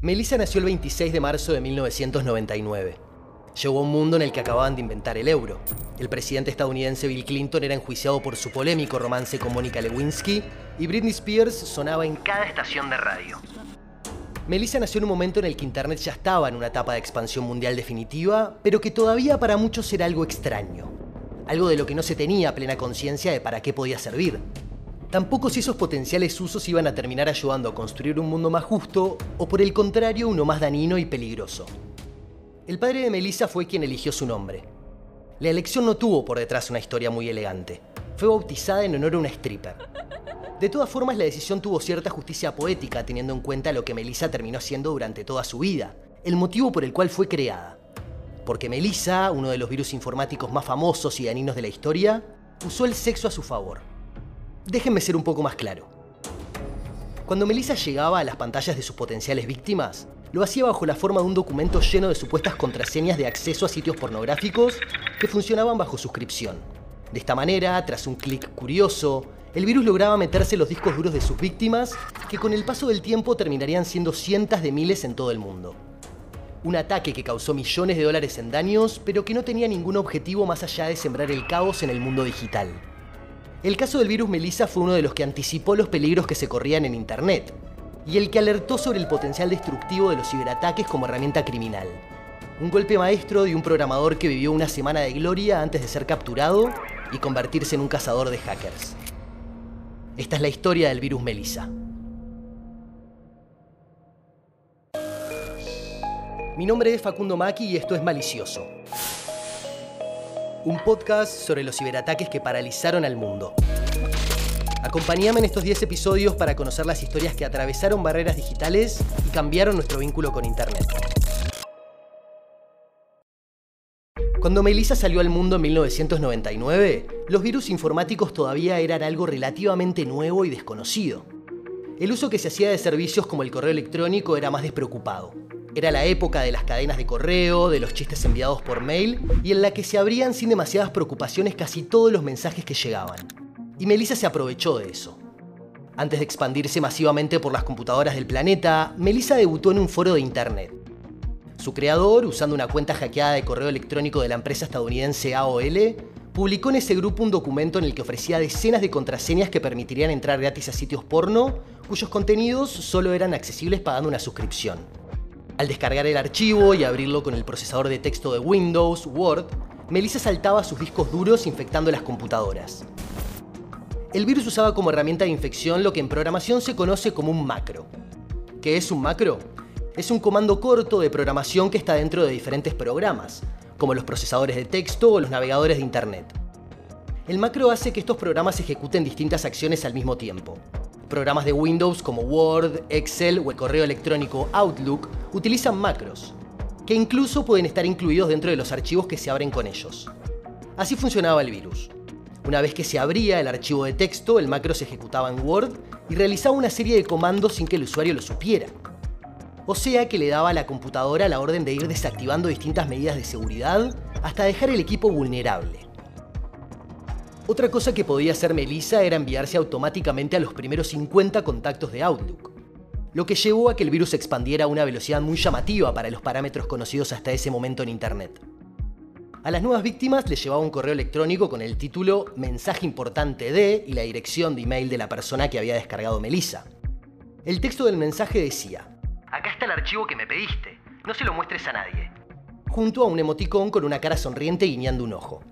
Melissa nació el 26 de marzo de 1999. Llegó a un mundo en el que acababan de inventar el euro. El presidente estadounidense Bill Clinton era enjuiciado por su polémico romance con Mónica Lewinsky y Britney Spears sonaba en cada estación de radio. Melissa nació en un momento en el que Internet ya estaba en una etapa de expansión mundial definitiva, pero que todavía para muchos era algo extraño. Algo de lo que no se tenía plena conciencia de para qué podía servir. Tampoco si esos potenciales usos iban a terminar ayudando a construir un mundo más justo o por el contrario uno más dañino y peligroso. El padre de Melissa fue quien eligió su nombre. La elección no tuvo por detrás una historia muy elegante. Fue bautizada en honor a una stripper. De todas formas, la decisión tuvo cierta justicia poética teniendo en cuenta lo que Melissa terminó siendo durante toda su vida, el motivo por el cual fue creada. Porque Melissa, uno de los virus informáticos más famosos y dañinos de la historia, usó el sexo a su favor. Déjenme ser un poco más claro. Cuando Melissa llegaba a las pantallas de sus potenciales víctimas, lo hacía bajo la forma de un documento lleno de supuestas contraseñas de acceso a sitios pornográficos que funcionaban bajo suscripción. De esta manera, tras un clic curioso, el virus lograba meterse en los discos duros de sus víctimas, que con el paso del tiempo terminarían siendo cientos de miles en todo el mundo. Un ataque que causó millones de dólares en daños, pero que no tenía ningún objetivo más allá de sembrar el caos en el mundo digital. El caso del virus Melissa fue uno de los que anticipó los peligros que se corrían en Internet y el que alertó sobre el potencial destructivo de los ciberataques como herramienta criminal. Un golpe maestro de un programador que vivió una semana de gloria antes de ser capturado y convertirse en un cazador de hackers. Esta es la historia del virus Melissa. Mi nombre es Facundo Maki y esto es Malicioso, un podcast sobre los ciberataques que paralizaron al mundo. Acompáñame en estos 10 episodios para conocer las historias que atravesaron barreras digitales y cambiaron nuestro vínculo con Internet. Cuando Melissa salió al mundo en 1999, los virus informáticos todavía eran algo relativamente nuevo y desconocido. El uso que se hacía de servicios como el correo electrónico era más despreocupado. Era la época de las cadenas de correo, de los chistes enviados por mail y en la que se abrían sin demasiadas preocupaciones casi todos los mensajes que llegaban. Y Melissa se aprovechó de eso. Antes de expandirse masivamente por las computadoras del planeta, Melissa debutó en un foro de internet. Su creador, usando una cuenta hackeada de correo electrónico de la empresa estadounidense AOL, publicó en ese grupo un documento en el que ofrecía decenas de contraseñas que permitirían entrar gratis a sitios porno, cuyos contenidos solo eran accesibles pagando una suscripción. Al descargar el archivo y abrirlo con el procesador de texto de Windows, Word, Melissa saltaba sus discos duros infectando las computadoras. El virus usaba como herramienta de infección lo que en programación se conoce como un macro. ¿Qué es un macro? Es un comando corto de programación que está dentro de diferentes programas, como los procesadores de texto o los navegadores de Internet. El macro hace que estos programas ejecuten distintas acciones al mismo tiempo. Programas de Windows como Word, Excel o el correo electrónico Outlook utilizan macros, que incluso pueden estar incluidos dentro de los archivos que se abren con ellos. Así funcionaba el virus. Una vez que se abría el archivo de texto, el macro se ejecutaba en Word y realizaba una serie de comandos sin que el usuario lo supiera. O sea que le daba a la computadora la orden de ir desactivando distintas medidas de seguridad hasta dejar el equipo vulnerable. Otra cosa que podía hacer Melissa era enviarse automáticamente a los primeros 50 contactos de Outlook, lo que llevó a que el virus se expandiera a una velocidad muy llamativa para los parámetros conocidos hasta ese momento en Internet. A las nuevas víctimas les llevaba un correo electrónico con el título Mensaje importante de y la dirección de email de la persona que había descargado Melissa. El texto del mensaje decía, Acá está el archivo que me pediste, no se lo muestres a nadie. Junto a un emoticón con una cara sonriente guiñando un ojo.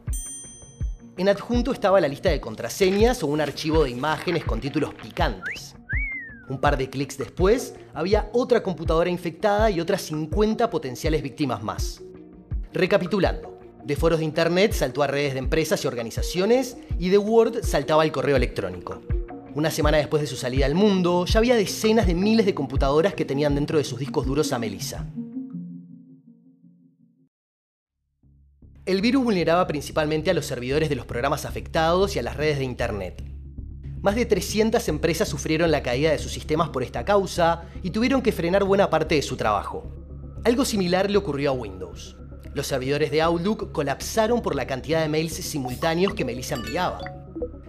En adjunto estaba la lista de contraseñas o un archivo de imágenes con títulos picantes. Un par de clics después, había otra computadora infectada y otras 50 potenciales víctimas más. Recapitulando, de foros de internet saltó a redes de empresas y organizaciones y de Word saltaba al correo electrónico. Una semana después de su salida al mundo, ya había decenas de miles de computadoras que tenían dentro de sus discos duros a Melissa. El virus vulneraba principalmente a los servidores de los programas afectados y a las redes de Internet. Más de 300 empresas sufrieron la caída de sus sistemas por esta causa y tuvieron que frenar buena parte de su trabajo. Algo similar le ocurrió a Windows. Los servidores de Outlook colapsaron por la cantidad de mails simultáneos que Melissa enviaba.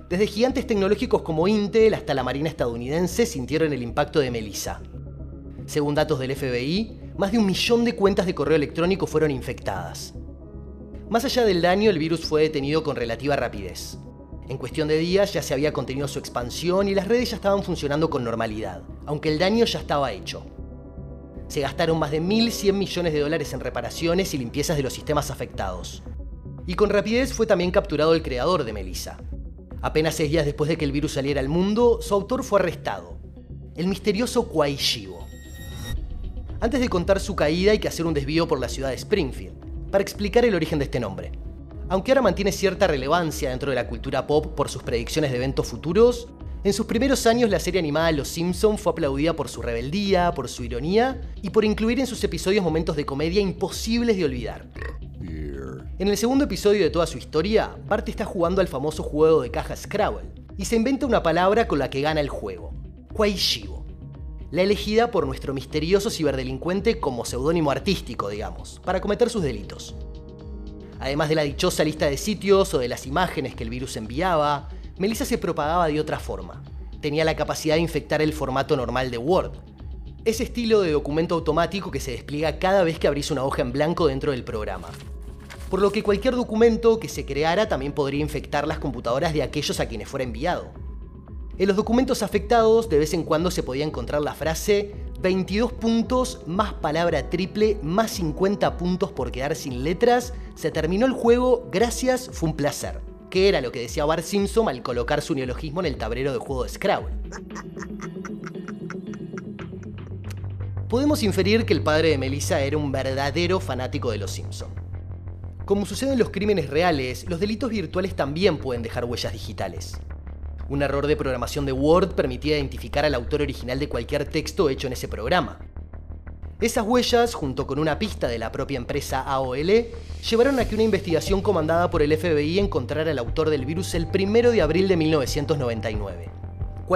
Desde gigantes tecnológicos como Intel hasta la Marina estadounidense sintieron el impacto de Melissa. Según datos del FBI, más de un millón de cuentas de correo electrónico fueron infectadas. Más allá del daño, el virus fue detenido con relativa rapidez. En cuestión de días ya se había contenido su expansión y las redes ya estaban funcionando con normalidad, aunque el daño ya estaba hecho. Se gastaron más de 1.100 millones de dólares en reparaciones y limpiezas de los sistemas afectados. Y con rapidez fue también capturado el creador de Melissa. Apenas seis días después de que el virus saliera al mundo, su autor fue arrestado, el misterioso Kwai Shivo. Antes de contar su caída hay que hacer un desvío por la ciudad de Springfield, para explicar el origen de este nombre. Aunque ahora mantiene cierta relevancia dentro de la cultura pop por sus predicciones de eventos futuros, en sus primeros años la serie animada Los Simpson fue aplaudida por su rebeldía, por su ironía y por incluir en sus episodios momentos de comedia imposibles de olvidar. En el segundo episodio de toda su historia, Bart está jugando al famoso juego de caja Scrabble y se inventa una palabra con la que gana el juego, Kwaishibo, la elegida por nuestro misterioso ciberdelincuente como seudónimo artístico, digamos, para cometer sus delitos. Además de la dichosa lista de sitios o de las imágenes que el virus enviaba, Melissa se propagaba de otra forma. Tenía la capacidad de infectar el formato normal de Word. Ese estilo de documento automático que se despliega cada vez que abrís una hoja en blanco dentro del programa. Por lo que cualquier documento que se creara también podría infectar las computadoras de aquellos a quienes fuera enviado. En los documentos afectados de vez en cuando se podía encontrar la frase 22 puntos más palabra triple más 50 puntos por quedar sin letras. Se terminó el juego, gracias, fue un placer. Que era lo que decía Bart Simpson al colocar su neologismo en el tablero de juego de Scrabble. Podemos inferir que el padre de Melissa era un verdadero fanático de los Simpson. Como sucede en los crímenes reales, los delitos virtuales también pueden dejar huellas digitales. Un error de programación de Word permitía identificar al autor original de cualquier texto hecho en ese programa. Esas huellas, junto con una pista de la propia empresa AOL, llevaron a que una investigación comandada por el FBI encontrara al autor del virus el 1 de abril de 1999.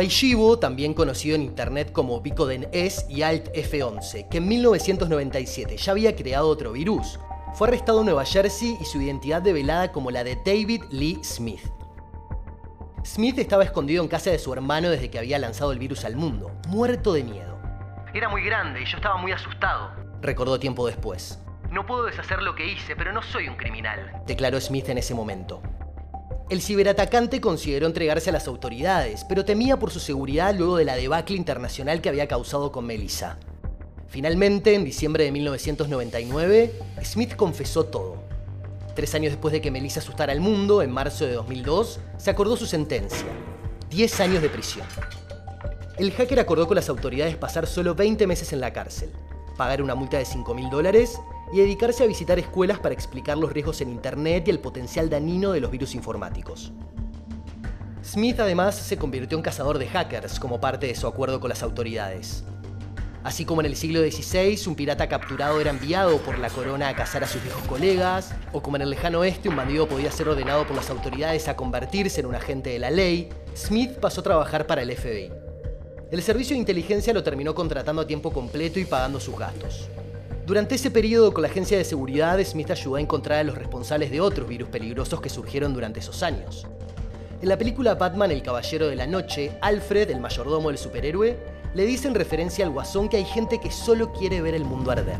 Shibo, también conocido en internet como Bicoden S y Alt F11, que en 1997 ya había creado otro virus, fue arrestado en Nueva Jersey y su identidad develada como la de David Lee Smith. Smith estaba escondido en casa de su hermano desde que había lanzado el virus al mundo, muerto de miedo. Era muy grande y yo estaba muy asustado, recordó tiempo después. No puedo deshacer lo que hice, pero no soy un criminal, declaró Smith en ese momento. El ciberatacante consideró entregarse a las autoridades, pero temía por su seguridad luego de la debacle internacional que había causado con Melissa. Finalmente, en diciembre de 1999, Smith confesó todo. Tres años después de que Melissa asustara al mundo, en marzo de 2002, se acordó su sentencia. 10 años de prisión. El hacker acordó con las autoridades pasar solo 20 meses en la cárcel, pagar una multa de 5 mil dólares y dedicarse a visitar escuelas para explicar los riesgos en Internet y el potencial dañino de los virus informáticos. Smith además se convirtió en cazador de hackers como parte de su acuerdo con las autoridades. Así como en el siglo XVI un pirata capturado era enviado por la corona a cazar a sus viejos colegas, o como en el lejano oeste un bandido podía ser ordenado por las autoridades a convertirse en un agente de la ley, Smith pasó a trabajar para el FBI. El servicio de inteligencia lo terminó contratando a tiempo completo y pagando sus gastos. Durante ese periodo con la agencia de seguridad, Smith ayudó a encontrar a los responsables de otros virus peligrosos que surgieron durante esos años. En la película Batman El Caballero de la Noche, Alfred, el mayordomo del superhéroe, le dice en referencia al guasón que hay gente que solo quiere ver el mundo arder.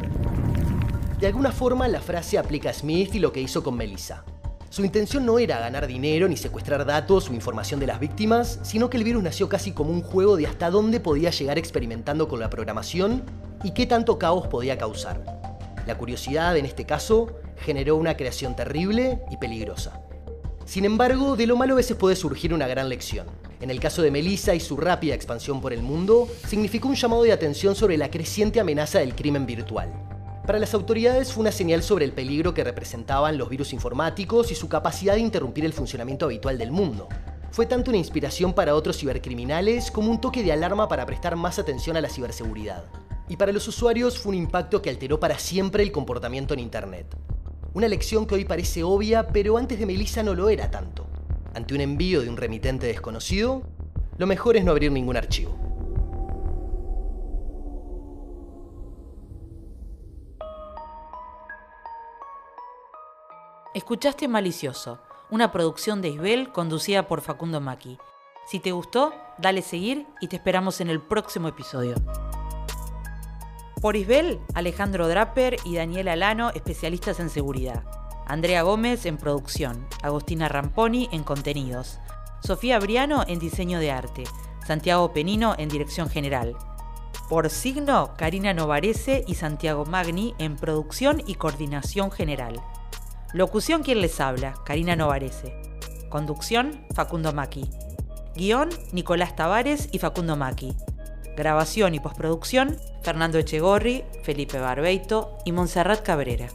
De alguna forma la frase aplica a Smith y lo que hizo con Melissa. Su intención no era ganar dinero ni secuestrar datos o información de las víctimas, sino que el virus nació casi como un juego de hasta dónde podía llegar experimentando con la programación y qué tanto caos podía causar. La curiosidad, en este caso, generó una creación terrible y peligrosa. Sin embargo, de lo malo a veces puede surgir una gran lección. En el caso de Melissa y su rápida expansión por el mundo, significó un llamado de atención sobre la creciente amenaza del crimen virtual. Para las autoridades fue una señal sobre el peligro que representaban los virus informáticos y su capacidad de interrumpir el funcionamiento habitual del mundo. Fue tanto una inspiración para otros cibercriminales como un toque de alarma para prestar más atención a la ciberseguridad. Y para los usuarios fue un impacto que alteró para siempre el comportamiento en Internet. Una lección que hoy parece obvia, pero antes de Melissa no lo era tanto ante un envío de un remitente desconocido, lo mejor es no abrir ningún archivo. Escuchaste Malicioso, una producción de Isbel conducida por Facundo Maki. Si te gustó, dale seguir y te esperamos en el próximo episodio. Por Isbel, Alejandro Draper y Daniel Alano, especialistas en seguridad. Andrea Gómez en producción, Agostina Ramponi en contenidos, Sofía Briano en diseño de arte, Santiago Penino en dirección general. Por signo, Karina Novarese y Santiago Magni en producción y coordinación general. Locución quien les habla, Karina Novarese. Conducción, Facundo Maki. Guión, Nicolás Tavares y Facundo Maki. Grabación y postproducción, Fernando Echegorri, Felipe Barbeito y Montserrat Cabrera.